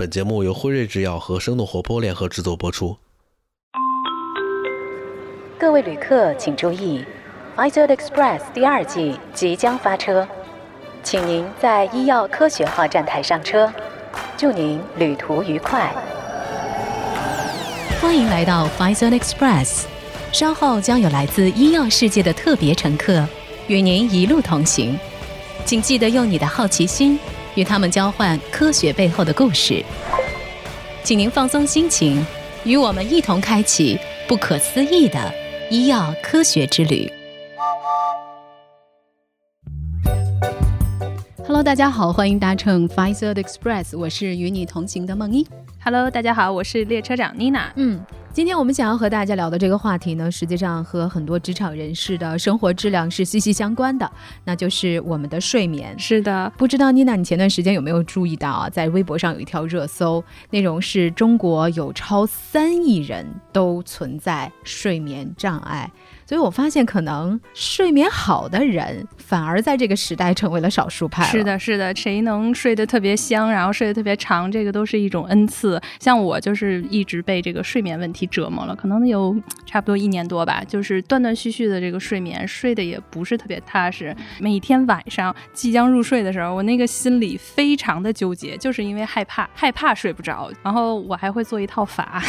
本节目由辉瑞制药和生动活泼联合制作播出。各位旅客请注意 e r Express 第二季即将发车，请您在医药科学号站台上车。祝您旅途愉快！欢迎来到 e r Express，稍后将有来自医药世界的特别乘客与您一路同行，请记得用你的好奇心与他们交换科学背后的故事。请您放松心情，与我们一同开启不可思议的医药科学之旅。Hello，大家好，欢迎搭乘 Pfizer Express，我是与你同行的梦一。Hello，大家好，我是列车长妮娜。嗯，今天我们想要和大家聊的这个话题呢，实际上和很多职场人士的生活质量是息息相关的，那就是我们的睡眠。是的，不知道妮娜，你前段时间有没有注意到啊？在微博上有一条热搜，内容是中国有超三亿人都存在睡眠障碍。所以我发现，可能睡眠好的人反而在这个时代成为了少数派。是的，是的，谁能睡得特别香，然后睡得特别长，这个都是一种恩赐。像我就是一直被这个睡眠问题折磨了，可能有差不多一年多吧，就是断断续续的这个睡眠，睡得也不是特别踏实。每天晚上即将入睡的时候，我那个心里非常的纠结，就是因为害怕，害怕睡不着。然后我还会做一套法。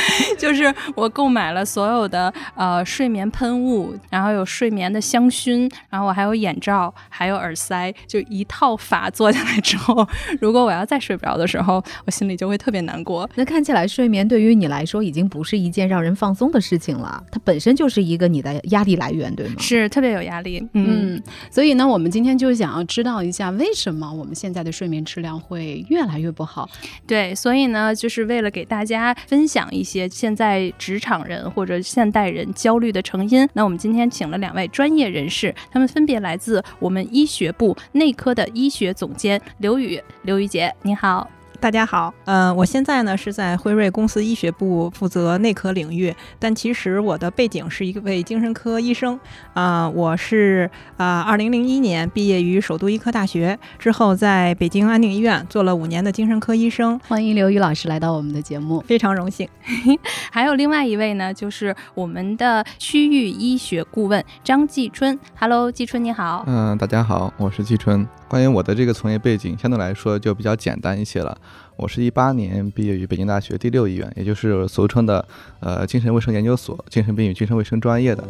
就是我购买了所有的呃睡眠喷雾，然后有睡眠的香薰，然后我还有眼罩，还有耳塞，就一套法做下来之后，如果我要再睡不着的时候，我心里就会特别难过。那看起来睡眠对于你来说已经不是一件让人放松的事情了，它本身就是一个你的压力来源，对吗？是特别有压力。嗯，所以呢，我们今天就想要知道一下，为什么我们现在的睡眠质量会越来越不好？对，所以呢，就是为了给大家分享一一些。现在职场人或者现代人焦虑的成因，那我们今天请了两位专业人士，他们分别来自我们医学部内科的医学总监刘宇、刘宇姐，你好。大家好，呃，我现在呢是在辉瑞公司医学部负责内科领域，但其实我的背景是一位精神科医生，啊，我是啊，二零零一年毕业于首都医科大学，之后在北京安定医院做了五年的精神科医生。欢迎刘宇老师来到我们的节目，非常荣幸。还有另外一位呢，就是我们的区域医学顾问张继春。Hello，继春你好。嗯，大家好，我是继春。关于我的这个从业背景，相对来说就比较简单一些了。我是一八年毕业于北京大学第六医院，也就是俗称的呃精神卫生研究所精神病与精神卫生专业的。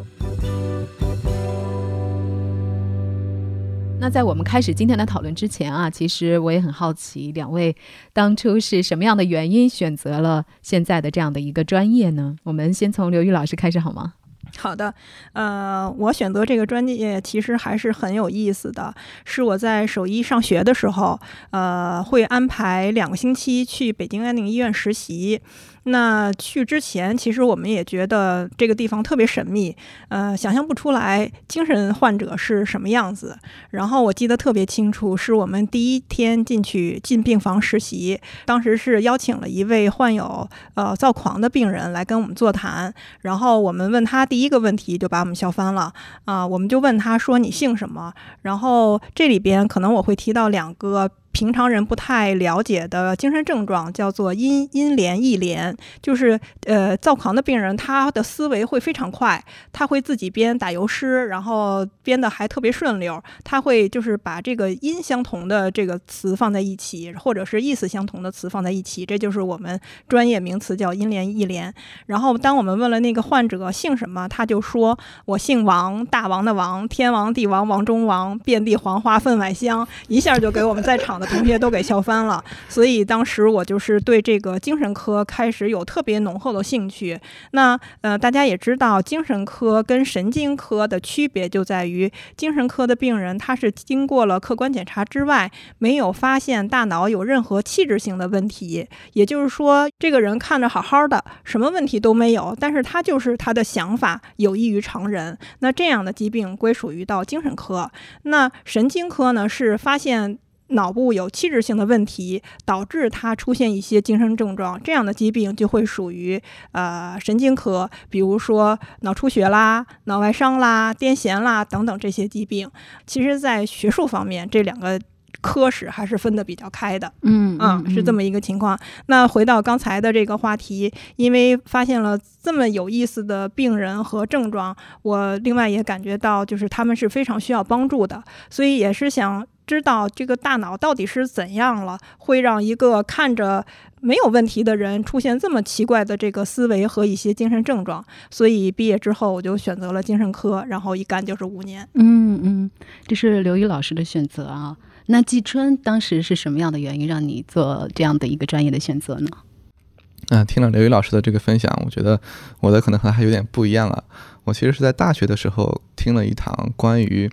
那在我们开始今天的讨论之前啊，其实我也很好奇，两位当初是什么样的原因选择了现在的这样的一个专业呢？我们先从刘宇老师开始好吗？好的，呃，我选择这个专业其实还是很有意思的，是我在首医上学的时候，呃，会安排两个星期去北京安定医院实习。那去之前，其实我们也觉得这个地方特别神秘，呃，想象不出来精神患者是什么样子。然后我记得特别清楚，是我们第一天进去进病房实习，当时是邀请了一位患有呃躁狂的病人来跟我们座谈。然后我们问他第一个问题，就把我们笑翻了啊！我们就问他说：“你姓什么？”然后这里边可能我会提到两个。平常人不太了解的精神症状叫做阴阴连意连，就是呃躁狂的病人，他的思维会非常快，他会自己编打油诗，然后编的还特别顺溜。他会就是把这个音相同的这个词放在一起，或者是意思相同的词放在一起，这就是我们专业名词叫阴连意连。然后当我们问了那个患者姓什么，他就说我姓王，大王的王，天王地王王中王，遍地黄花分外香，一下就给我们在场。同学都给笑翻了，所以当时我就是对这个精神科开始有特别浓厚的兴趣。那呃，大家也知道，精神科跟神经科的区别就在于，精神科的病人他是经过了客观检查之外，没有发现大脑有任何器质性的问题。也就是说，这个人看着好好的，什么问题都没有，但是他就是他的想法有异于常人。那这样的疾病归属于到精神科。那神经科呢，是发现。脑部有器质性的问题，导致他出现一些精神症状，这样的疾病就会属于呃神经科，比如说脑出血啦、脑外伤啦、癫痫啦等等这些疾病。其实，在学术方面，这两个科室还是分得比较开的。嗯啊，是这么一个情况。那回到刚才的这个话题，因为发现了这么有意思的病人和症状，我另外也感觉到，就是他们是非常需要帮助的，所以也是想知道这个大脑到底是怎样了，会让一个看着没有问题的人出现这么奇怪的这个思维和一些精神症状。所以毕业之后，我就选择了精神科，然后一干就是五年。嗯嗯，这是刘宇老师的选择啊。那季春当时是什么样的原因让你做这样的一个专业的选择呢？嗯，听了刘宇老师的这个分享，我觉得我的可能和他还有点不一样啊。我其实是在大学的时候听了一堂关于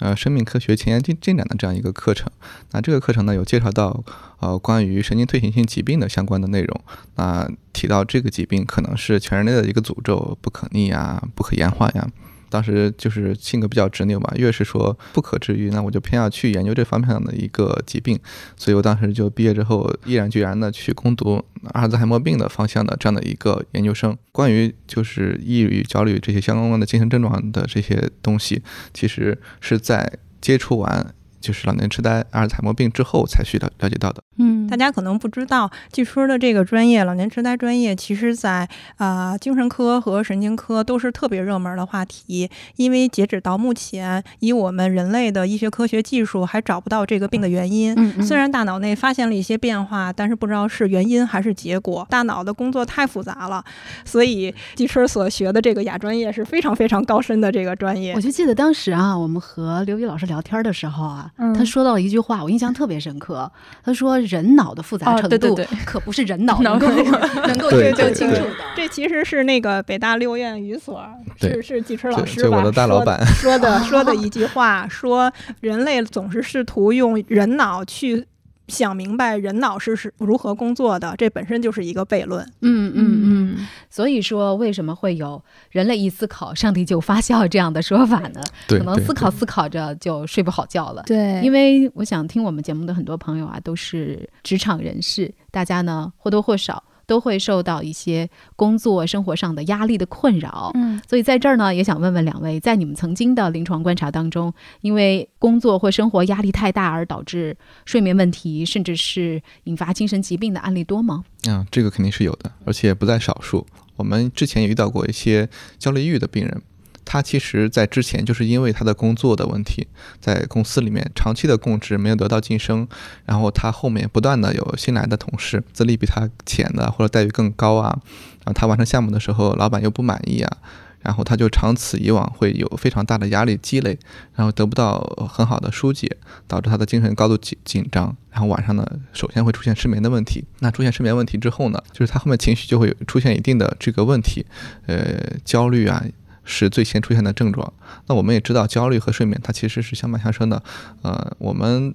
呃生命科学前沿进进展的这样一个课程。那这个课程呢有介绍到呃关于神经退行性疾病的相关的内容。那提到这个疾病可能是全人类的一个诅咒，不可逆啊，不可延缓呀。当时就是性格比较执拗嘛，越是说不可治愈，那我就偏要去研究这方面的一个疾病，所以我当时就毕业之后毅然决然的去攻读阿尔兹海默病的方向的这样的一个研究生。关于就是抑郁、焦虑这些相关的精神症状的这些东西，其实是在接触完。就是老年痴呆、阿尔茨海默病之后才去了了解到的。嗯，大家可能不知道，季春的这个专业，老年痴呆专业，其实在啊、精神科和神经科都是特别热门的话题。因为截止到目前，以我们人类的医学科学技术，还找不到这个病的原因。嗯嗯虽然大脑内发现了一些变化，但是不知道是原因还是结果。大脑的工作太复杂了，所以季春所学的这个亚专业是非常非常高深的这个专业我。就记得当时啊，我们和刘宇老师聊天的时候啊，嗯他说到了一句话，我印象特别深刻。他说：“人脑的复杂哦程度，对对对可不是人脑 脑能够 能够研究清楚的。这其实是那个北大六院语所，是是季春老师吧？就我的大老板说的说的一句话，说人类总是试图用人脑去想明白人脑是是如何工作的，这本身就是一个悖论。嗯嗯嗯。所以说，为什么会有“人类一思考，上帝就发笑”这样的说法呢？对，可能思考思考着就睡不好觉了。对因为我想听我们节目的很多朋友啊，都是职场人士，大家呢或多或少都会受到一些工作生活上的压力的困扰。嗯所以在这儿呢，也想问问两位，在你们曾经的临床观察当中，因为工作或生活压力太大而导致睡眠问题，甚至是引发精神疾病的案例多吗？嗯，这个肯定是有的，而且不在少数。我们之前也遇到过一些焦虑抑郁的病人，他其实在之前就是因为他的工作的问题，在公司里面长期的供职没有得到晋升，然后他后面不断的有新来的同事资历比他浅的或者待遇更高啊，然后他完成项目的时候老板又不满意啊。然后他就长此以往会有非常大的压力积累，然后得不到很好的疏解，导致他的精神高度紧紧张，然后晚上呢，首先会出现失眠的问题。那出现失眠问题之后呢，就是他后面情绪就会出现一定的这个问题，呃，焦虑啊是最先出现的症状。那我们也知道，焦虑和睡眠它其实是相伴相生的。呃，我们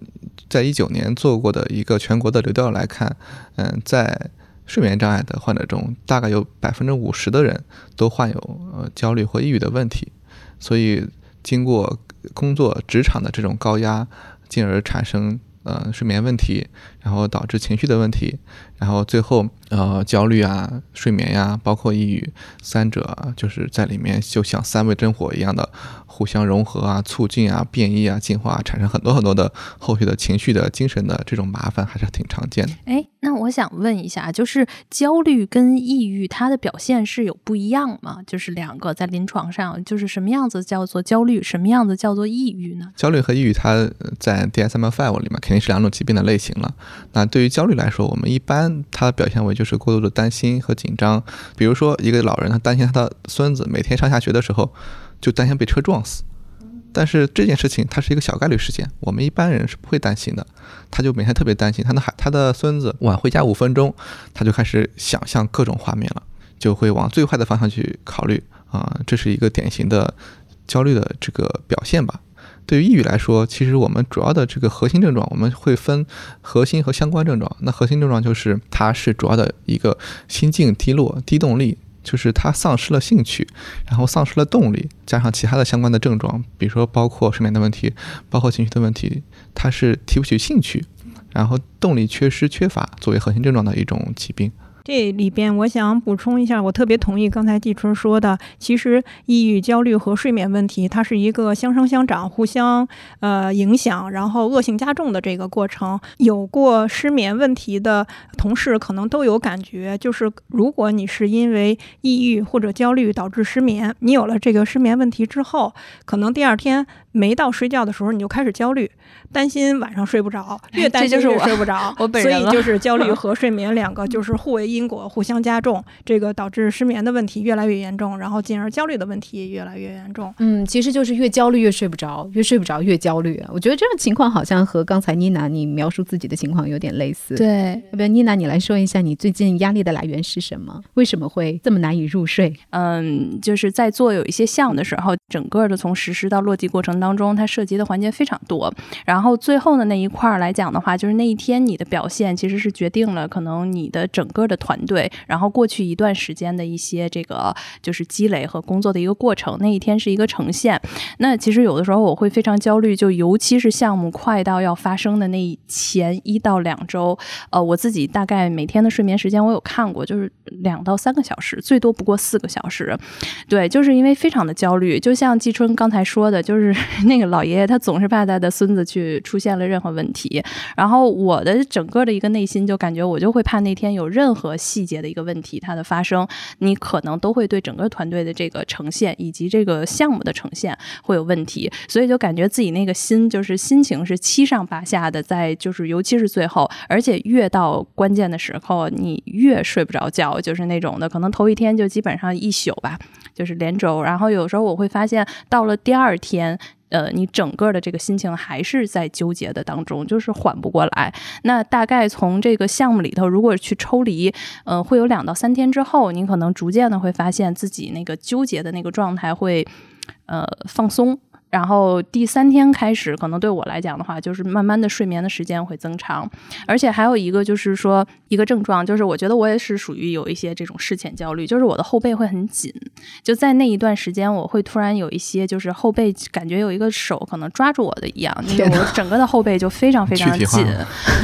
在一九年做过的一个全国的流调来看，嗯、在睡眠障碍的患者中，大概有百分之五十的人都患有呃焦虑或抑郁的问题，所以经过工作职场的这种高压，进而产生呃睡眠问题，然后导致情绪的问题，然后最后呃焦虑啊、睡眠呀、包括抑郁三者就是在里面就像三味真火一样的互相融合啊、促进啊、变异啊、进化啊，产生很多很多的后续的情绪的、精神的这种麻烦，还是挺常见的。哎，那我想问一下，就是焦虑跟抑郁，它的表现是有不一样吗？就是两个在临床上，就是什么样子叫做焦虑，什么样子叫做抑郁呢？焦虑和抑郁，它呃在 DSM-5 里面肯定是两种疾病的类型了。那对于焦虑来说，我们一般它表现为就是过度的担心和紧张。比如说，一个老人他担心他的孙子每天上下学的时候就担心被车撞死，但是这件事情它是一个小概率事件，我们一般人是不会担心的。他就每天特别担心他的孩他的孙子晚回家五分钟，他就开始想象各种画面了，就会往最坏的方向去考虑啊、这是一个典型的焦虑的这个表现吧。对于抑郁来说，其实我们主要的这个核心症状，我们会分核心和相关症状。那核心症状就是它是主要的一个心境低落、低动力，就是他丧失了兴趣，然后丧失了动力，加上其他的相关的症状，比如说包括睡眠的问题，包括情绪的问题，他是提不起兴趣，然后动力缺失、缺乏作为核心症状的一种疾病。这里边我想补充一下，我特别同意刚才季春说的，其实抑郁、焦虑和睡眠问题，它是一个相生相长、互相呃影响，然后恶性加重的这个过程。有过失眠问题的同事可能都有感觉，就是如果你是因为抑郁或者焦虑导致失眠，你有了这个失眠问题之后，可能第二天没到睡觉的时候你就开始焦虑，担心晚上睡不着，越担心越睡不着，我本所以就是焦虑 和睡眠两个就是互为因果，互相加重，这个导致失眠的问题越来越严重，然后进而焦虑的问题也越来越严重。嗯，其实就是越焦虑越睡不着，越睡不着越焦虑。我觉得这种情况好像和刚才妮娜你描述自己的情况有点类似。，对，要不要妮娜你来说一下你最近压力的来源是什么？为什么会这么难以入睡？嗯，就是在做有一些项目的时候，整个的从实施到落地过程当中，它涉及的环节非常多。然后最后的那一块来讲的话，就是那一天你的表现其实是决定了可能你的整个的团队，然后过去一段时间的一些这个就是积累和工作的一个过程。那一天是一个呈现。那其实有的时候我会非常焦虑，就尤其是项目快到要发生的那前一到两周，呃，我自己大概每天的睡眠时间我有看过，就是两到三个小时，最多不过四个小时。对，就是因为非常的焦虑，就像季春刚才说的，就是那个老爷爷他总是怕他的孙子去出现了任何问题，然后我的整个的一个内心就感觉我就会怕那天有任何细节的一个问题它的发生，你可能都会对整个团队的这个呈现以及这个项目的呈现会有问题，所以就感觉自己那个心就是心情是七上八下的，在就是尤其是最后，而且越到关键的时候，你越睡不着觉，就是那种的，可能头一天就基本上一宿吧，就是连轴，然后有时候我会发现到了第二天。呃，你整个的这个心情还是在纠结的当中，就是缓不过来。那大概从这个项目里头，如果去抽离，呃，会有两到三天之后，你可能逐渐的会发现自己那个纠结的那个状态会，呃，放松。然后第三天开始，可能对我来讲的话，就是慢慢的睡眠的时间会增长，而且还有一个就是说一个症状，就是我觉得我也是属于有一些这种事前焦虑，就是我的后背会很紧，就在那一段时间，我会突然有一些就是后背感觉有一个手可能抓住我的一样，那个我整个的后背就非常非常紧，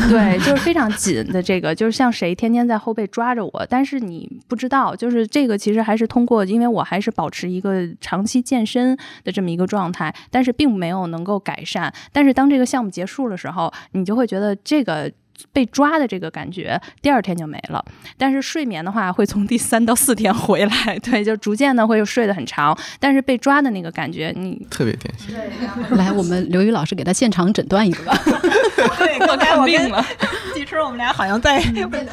对，就是非常紧的这个，就是像谁天天在后背抓着我，但是你不知道，就是这个其实还是通过，因为我还是保持一个长期健身的这么一个状态，但是并没有能够改善。但是当这个项目结束的时候，你就会觉得这个。被抓的这个感觉，第二天就没了。但是睡眠的话，会从第三到四天回来，对，就逐渐的会睡得很长。但是被抓的那个感觉，你特别典型。来，我们刘宇老师给他现场诊断一个吧。对，刚才我病了。季春我们俩好像在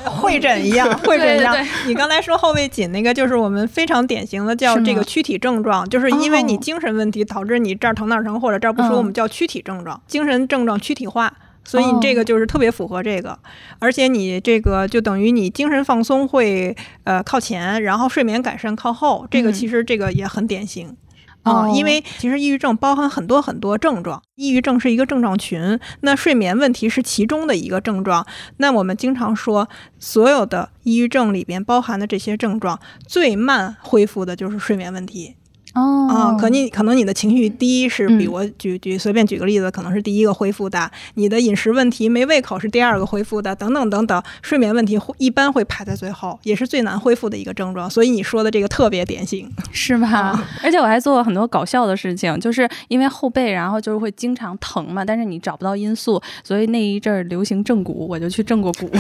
会诊一样，会诊一样对对。你刚才说后背紧那个，就是我们非常典型的叫这个躯体症状，就是因为你哦精神问题导致你这儿疼那儿疼或者这儿不舒服，嗯我们叫躯体症状，精神症状躯体化。所以你这哦个就是特别符合这个，而且你这个就等于你精神放松会呃靠前，然后睡眠改善靠后，这个嗯其实这个也很典型。啊、哦因为其实抑郁症包含很多很多症状，抑郁症是一个症状群，那睡眠问题是其中的一个症状。那我们经常说，所有的抑郁症里边包含的这些症状，最慢恢复的就是睡眠问题哦啊。可你可能你的情绪低是比嗯我举举随便举个例子，可能是第一个恢复的，你的饮食问题没胃口是第二个恢复的，等等等等。睡眠问题会一般会排在最后，也是最难恢复的一个症状。所以你说的这个特别典型。是吧？而且我还做过很多搞笑的事情，就是因为后背，然后就是会经常疼嘛，但是你找不到因素，所以那一阵儿流行正骨，我就去正过骨。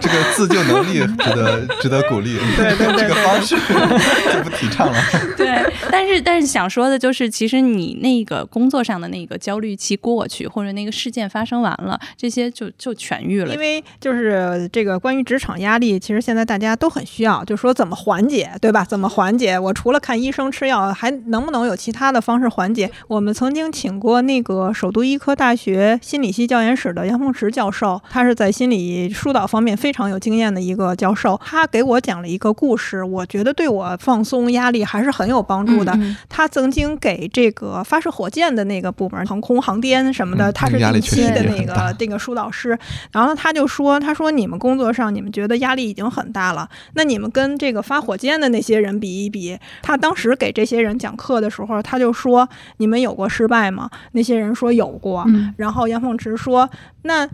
这个自救能力值得值得鼓励。对对对 这个方式 就不提倡了。对，但是但是想说的就是，其实你那个工作上的那个焦虑期过去，或者那个事件发生完了，这些就就痊愈了因。为就是这个关于职场压力，其实现在大家都很需要，就说怎么缓解，对吧？怎么缓解？我除了看医生吃药，还能不能有其他的方式缓解？我们曾经请过那个首都医科大学心理系教研室的杨凤池教授，他是在心理疏导方面非常有经验的一个教授，他给我讲了一个故事，我觉得对我放松压力还是很有帮助的。嗯他曾经给这个发射火箭的那个部门，航空航天什么的，嗯他是那个压力定期的那个这个疏导师。然后他就说：“他说你们工作上你们觉得压力已经很大了，那你们跟这个发火箭的那些人比一比。”他当时给这些人讲课的时候，他就说：“你们有过失败吗？”那些人说有过。嗯然后杨凤池说：“那。”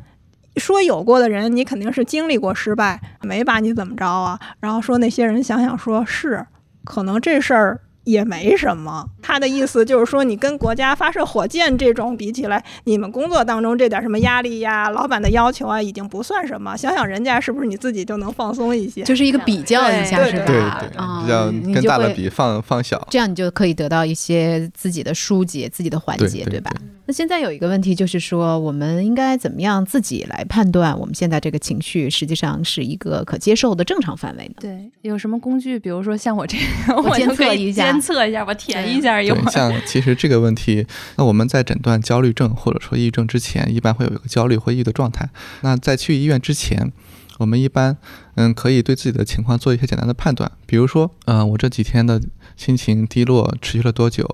说有过的人，你肯定是经历过失败，没把你怎么着啊。然后说那些人想想说，是可能这事儿。也没什么，他的意思就是说，你跟国家发射火箭这种比起来，你们工作当中这点什么压力呀、老板的要求啊，已经不算什么。想想人家是不是你自己就能放松一些？就是一个比较一下，是吧？对对，比较跟大的比，放放小，这样你就可以得到一些自己的疏解、自己的缓解，对吧？那现在有一个问题就是说，我们应该怎么样自己来判断我们现在这个情绪实际上是一个可接受的正常范围呢？对，有什么工具？比如说像我这样，我监测一下，监测一下，我填一下。有像其实这个问题，那我们在诊断焦虑症或者说抑郁症之前，一般会有一个焦虑或抑郁的状态。那在去医院之前。我们一般，嗯，可以对自己的情况做一些简单的判断，比如说，嗯，我这几天的心情低落持续了多久？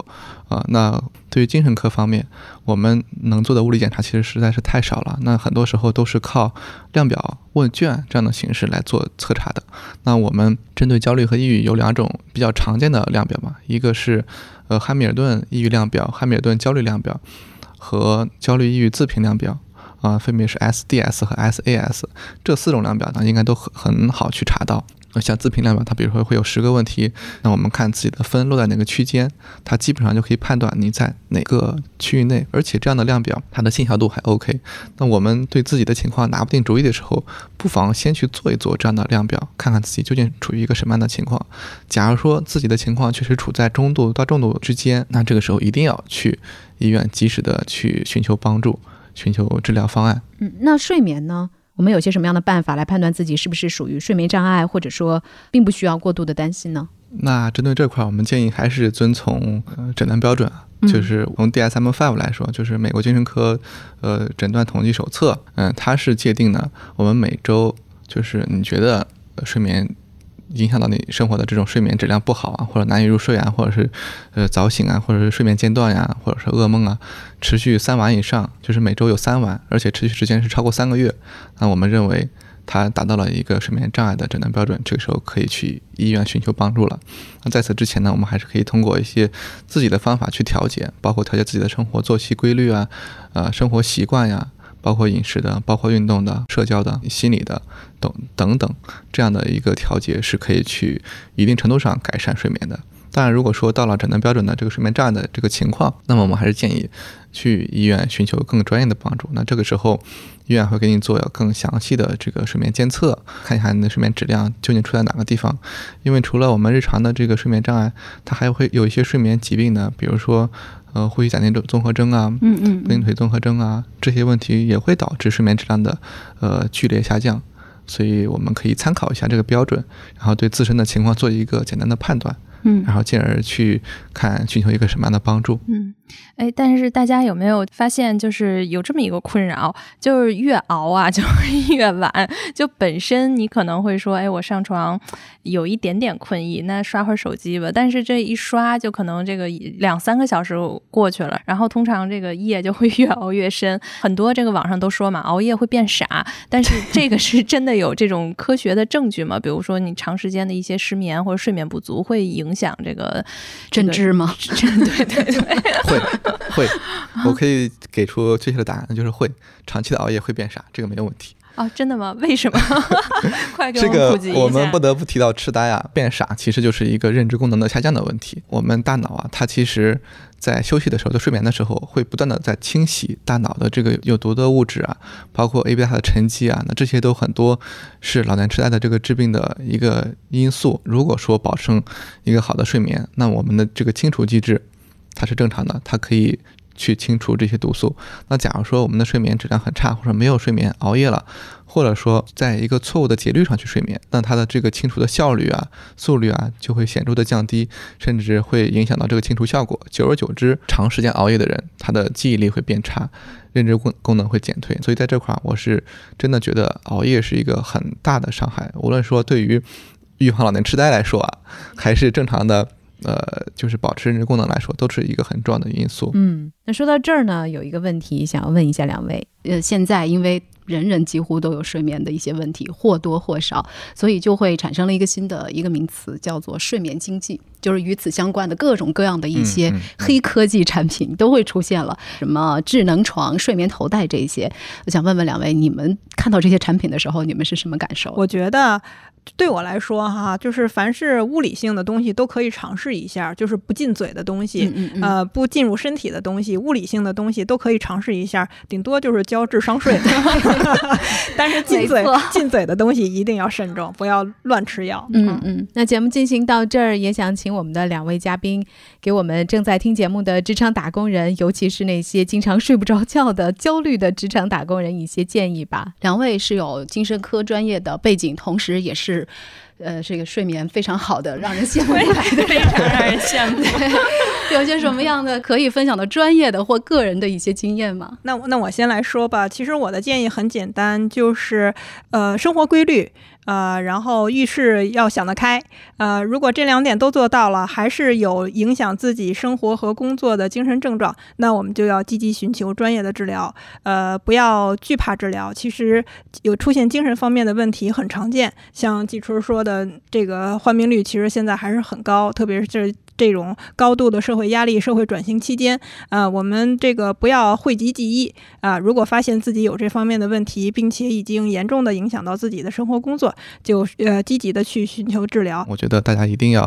啊，那对于精神科方面，我们能做的物理检查其实实在是太少了，那很多时候都是靠量表、问卷这样的形式来做测查的。那我们针对焦虑和抑郁有两种比较常见的量表嘛，一个是呃汉密尔顿抑郁量表、汉密尔顿焦虑量表和焦虑抑郁自评量表。啊，分别是 SDS 和 SAS 这四种量表呢，应该都很很好去查到。像自评量表，它比如说会有十个问题，那我们看自己的分落在哪个区间，它基本上就可以判断你在哪个区域内。而且这样的量表，它的信效度还 OK。那我们对自己的情况拿不定主意的时候，不妨先去做一做这样的量表，看看自己究竟处于一个什么样的情况。假如说自己的情况确实处在中度到重度之间，那这个时候一定要去医院及时的去寻求帮助。寻求治疗方案。嗯，那睡眠呢？我们有些什么样的办法来判断自己是不是属于睡眠障碍，或者说并不需要过度的担心呢？那针对这块，我们建议还是遵从呃诊断标准，就是从 DSM-5 来说，就是美国精神科呃诊断统计手册，嗯，它是界定的，我们每周就是你觉得睡眠。影响到你生活的这种睡眠质量不好啊，或者难以入睡啊，或者是呃早醒啊，或者是睡眠间断呀，或者是噩梦啊，持续三晚以上，就是每周有三晚，而且持续时间是超过三个月，那我们认为他达到了一个睡眠障碍的诊断标准，这个时候可以去医院寻求帮助了。那在此之前呢，我们还是可以通过一些自己的方法去调节，包括调节自己的生活作息规律啊，呃生活习惯呀。包括饮食的，包括运动的，社交的，心理的，等等等，这样的一个调节是可以去一定程度上改善睡眠的。当然，如果说到了诊断标准的这个睡眠障碍的这个情况，那么我们还是建议去医院寻求更专业的帮助。那这个时候，医院会给你做更详细的这个睡眠监测，看一下你的睡眠质量究竟出在哪个地方。因为除了我们日常的这个睡眠障碍，它还会有一些睡眠疾病呢，比如说。呃，呼吸暂停症综合征啊，嗯嗯，不腿综合征啊，这些问题也会导致睡眠质量的呃剧烈下降，所以我们可以参考一下这个标准，然后对自身的情况做一个简单的判断，嗯，然后进而去看寻求一个什么样的帮助，嗯。哎，但是大家有没有发现，就是有这么一个困扰，就是越熬啊，就会 越晚。就本身你可能会说，哎，我上床有一点点困意，那刷会儿手机吧。但是这一刷，就可能这个两三个小时过去了，然后通常这个夜就会越熬越深。很多这个网上都说嘛，熬夜会变傻，但是这个是真的有这种科学的证据吗？比如说你长时间的一些失眠或者睡眠不足，会影响这个认知吗？对对对，会。会，我可以给出确切的答案，就是会长期的熬夜会变傻，这个没有问题。哦，真的吗？为什么？快给我们普及一下。我们不得不提到痴呆啊，变傻其实就是一个认知功能的下降的问题。我们大脑啊，它其实在休息的时候，就睡眠的时候，会不断的在清洗大脑的这个有毒的物质啊，包括 A B 它的沉积啊，那这些都很多是老年痴呆的这个致病的一个因素。如果说保证一个好的睡眠，那我们的这个清除机制。它是正常的，它可以去清除这些毒素。那假如说我们的睡眠质量很差，或者没有睡眠，熬夜了，或者说在一个错误的节律上去睡眠，那它的这个清除的效率啊、速率啊就会显著的降低，甚至会影响到这个清除效果。久而久之，长时间熬夜的人，他的记忆力会变差，认知功功能会减退。所以在这块儿，我是真的觉得熬夜是一个很大的伤害。无论说对于预防老年痴呆来说啊，还是正常的。呃，就是保持认知功能来说，都是一个很重要的因素。嗯，那说到这儿呢，有一个问题想要问一下两位。呃，现在因为人人几乎都有睡眠的一些问题，或多或少，所以就会产生了一个新的一个名词，叫做睡眠经济，就是与此相关的各种各样的一些黑科技产品都会出现了，什么智能床、睡眠头戴这些。我想问问两位，你们看到这些产品的时候，你们是什么感受？我觉得。对我来说，哈，就是凡是物理性的东西都可以尝试一下，就是不进嘴的东西，呃，不进入身体的东西，物理性的东西都可以尝试一下，顶多就是交智商税。但是进嘴进嘴的东西一定要慎重，不要乱吃药。嗯嗯。那节目进行到这儿，也想请我们的两位嘉宾给我们正在听节目的职场打工人，尤其是那些经常睡不着觉的焦虑的职场打工人一些建议吧。两位是有精神科专业的背景，同时也是。呃，这个睡眠非常好的，让人羡慕的，非常让人羡慕。有些什么样的可以分享的专业的或个人的一些经验吗？那那我先来说吧。其实我的建议很简单，就是呃，生活规律。呃，然后遇事要想得开，呃，如果这两点都做到了，还是有影响自己生活和工作的精神症状，那我们就要积极寻求专业的治疗，呃，不要惧怕治疗。其实有出现精神方面的问题很常见，像季春说的，这个患病率其实现在还是很高，特别是。这种高度的社会压力、社会转型期间，啊，我们这个不要讳疾忌医啊。如果发现自己有这方面的问题，并且已经严重的影响到自己的生活工作，就呃积极的去寻求治疗。我觉得大家一定要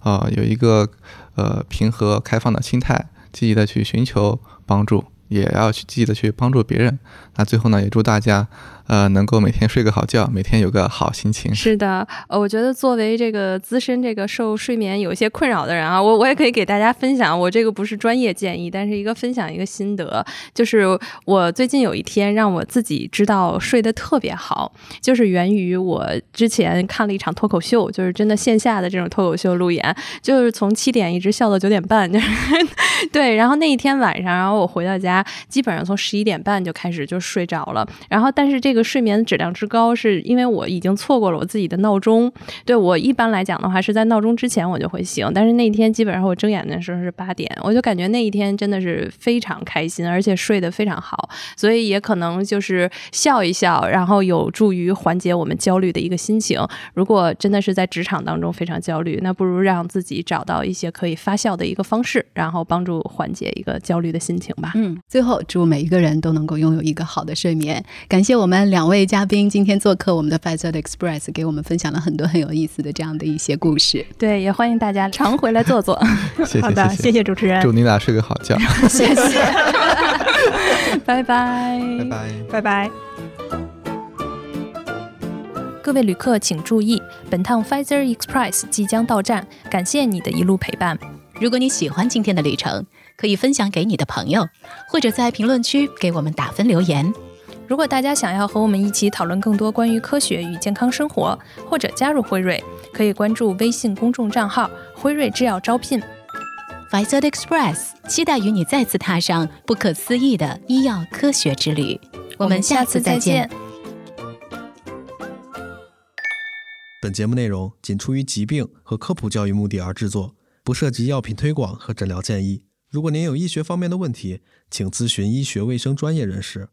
啊有一个呃平和开放的心态，积极的去寻求帮助，也要去积极的去帮助别人。那最后呢，也祝大家。呃，能够每天睡个好觉，每天有个好心情。是的，呃，我觉得作为这个资深这个受睡眠有一些困扰的人啊，我我也可以给大家分享，我这个不是专业建议，但是一个分享一个心得，就是我最近有一天让我自己知道睡得特别好，就是源于我之前看了一场脱口秀，就是真的线下的这种脱口秀路演，就是从七点一直笑到九点半，就 是对，然后那一天晚上，然后我回到家，基本上从十一点半就开始就睡着了，然后但是这个。睡眠质量之高，是因为我已经错过了我自己的闹钟。对我一般来讲的话，是在闹钟之前我就会醒，但是那一天基本上我睁眼的时候是八点，我就感觉那一天真的是非常开心，而且睡得非常好，所以也可能就是笑一笑，然后有助于缓解我们焦虑的一个心情。如果真的是在职场当中非常焦虑，那不如让自己找到一些可以发笑的一个方式，然后帮助缓解一个焦虑的心情吧。嗯，最后祝每一个人都能够拥有一个好的睡眠。感谢我们。两位嘉宾今天做客我们的 f i z e r Express，给我们分享了很多很有意思的这样的一些故事。对，也欢迎大家常回来坐坐。好的，谢谢主持人，祝你俩睡个好觉。谢谢，拜拜，拜拜，拜拜。各位旅客请注意，本趟 f i z e r Express 即将到站，感谢你的一路陪伴。如果你喜欢今天的旅程，可以分享给你的朋友，或者在评论区给我们打分留言。如果大家想要和我们一起讨论更多关于科学与健康生活，或者加入辉瑞，可以关注微信公众账号“辉瑞制药招聘 f i z e r Express”，期待与你再次踏上不可思议的医药科学之旅。我们下次再见。本节目内容仅出于疾病和科普教育目的而制作，不涉及药品推广和诊疗建议。如果您有医学方面的问题，请咨询医学卫生专业人士。